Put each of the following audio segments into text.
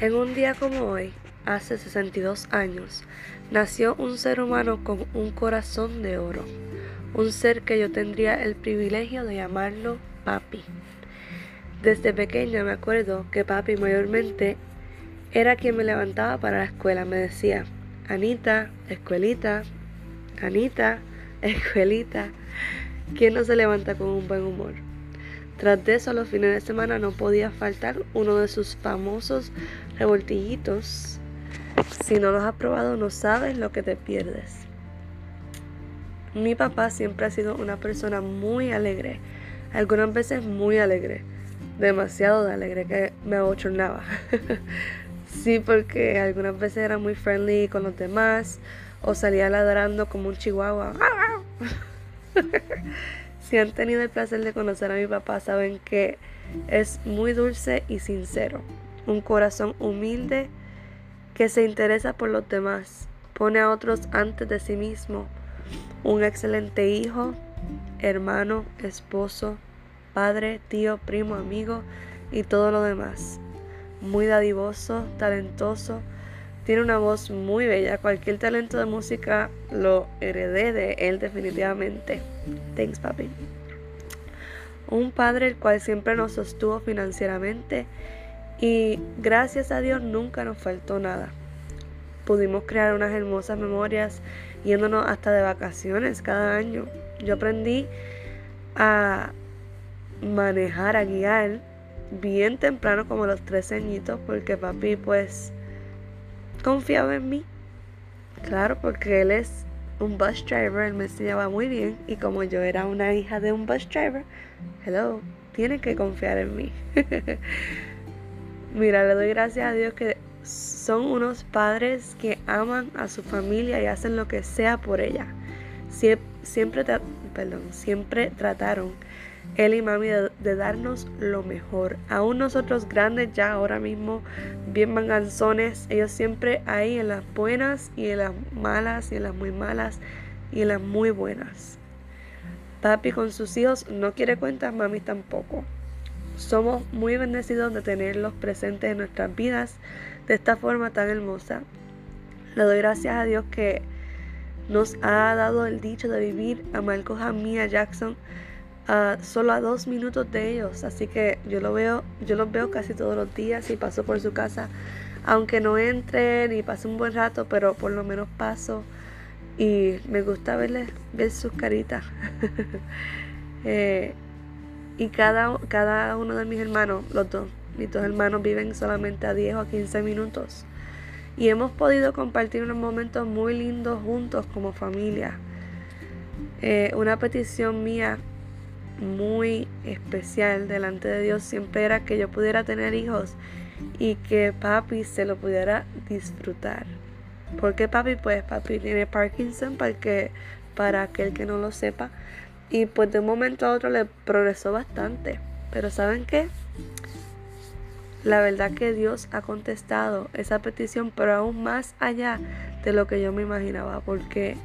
En un día como hoy, hace 62 años, nació un ser humano con un corazón de oro, un ser que yo tendría el privilegio de llamarlo papi. Desde pequeña me acuerdo que papi mayormente era quien me levantaba para la escuela, me decía, Anita, escuelita, Anita, escuelita, ¿quién no se levanta con un buen humor? Tras de eso, los fines de semana no podía faltar uno de sus famosos revoltillitos. Si no los has probado, no sabes lo que te pierdes. Mi papá siempre ha sido una persona muy alegre, algunas veces muy alegre, demasiado alegre que me abochornaba. sí, porque algunas veces era muy friendly con los demás o salía ladrando como un chihuahua. Si han tenido el placer de conocer a mi papá, saben que es muy dulce y sincero. Un corazón humilde que se interesa por los demás, pone a otros antes de sí mismo. Un excelente hijo, hermano, esposo, padre, tío, primo, amigo y todo lo demás. Muy dadivoso, talentoso, tiene una voz muy bella. Cualquier talento de música lo heredé de él definitivamente. Thanks, papi. Un padre el cual siempre nos sostuvo financieramente y gracias a Dios nunca nos faltó nada. Pudimos crear unas hermosas memorias yéndonos hasta de vacaciones cada año. Yo aprendí a manejar, a guiar bien temprano como los tres añitos porque papi pues confiaba en mí. Claro, porque él es un bus driver, él me enseñaba muy bien y como yo era una hija de un bus driver, hello, tiene que confiar en mí. Mira, le doy gracias a Dios que son unos padres que aman a su familia y hacen lo que sea por ella. siempre, siempre trataron él y mami de, darnos lo mejor. Aún nosotros grandes ya ahora mismo, bien manganzones, ellos siempre ahí en las buenas y en las malas y en las muy malas y en las muy buenas. Papi con sus hijos no quiere cuentas, mami tampoco. Somos muy bendecidos de tenerlos presentes en nuestras vidas de esta forma tan hermosa. Le doy gracias a Dios que nos ha dado el dicho de vivir a Marcos, a mí, a solo a dos minutos de ellos. Así que yo lo veo, yo los veo casi todos los días y paso por su casa. Aunque no entre ni pase un buen rato, pero por lo menos paso. Y me gusta verles, ver sus caritas. Eh, y cada, cada uno de mis hermanos, los dos, mis dos hermanos viven solamente a 10 o 15 minutos. Y hemos podido compartir unos momentos muy lindos juntos como familia. Eh, una petición mía muy especial delante de Dios siempre era que yo pudiera tener hijos y que papi se lo pudiera disfrutar. porque papi? Pues papi tiene Parkinson para, que, para aquel que no lo sepa. Y pues de un momento a otro le progresó bastante. Pero ¿saben qué? La verdad que Dios ha contestado esa petición, pero aún más allá de lo que yo me imaginaba. Porque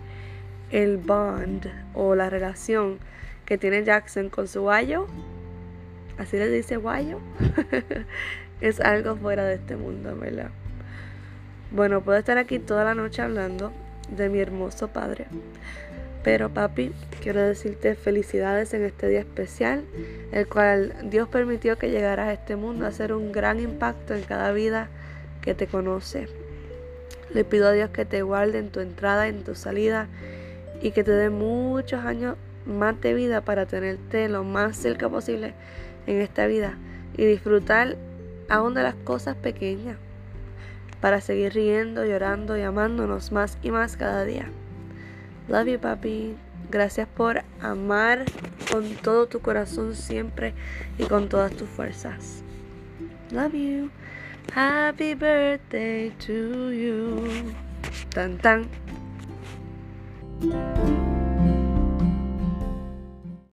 el bond o la relación que tiene Jackson con su guayo, así le dice guayo, es algo fuera de este mundo, ¿verdad? Bueno, puedo estar aquí toda la noche hablando de mi hermoso padre. Pero papi, quiero decirte felicidades en este día especial, el cual Dios permitió que llegaras a este mundo a hacer un gran impacto en cada vida que te conoce. Le pido a Dios que te guarde en tu entrada, en tu salida y que te dé muchos años más de vida para tenerte lo más cerca posible en esta vida y disfrutar aún de las cosas pequeñas para seguir riendo, llorando y amándonos más y más cada día. Love you, papi. Gracias por amar con todo tu corazón siempre y con todas tus fuerzas. Love you. Happy birthday to you. Tan tan.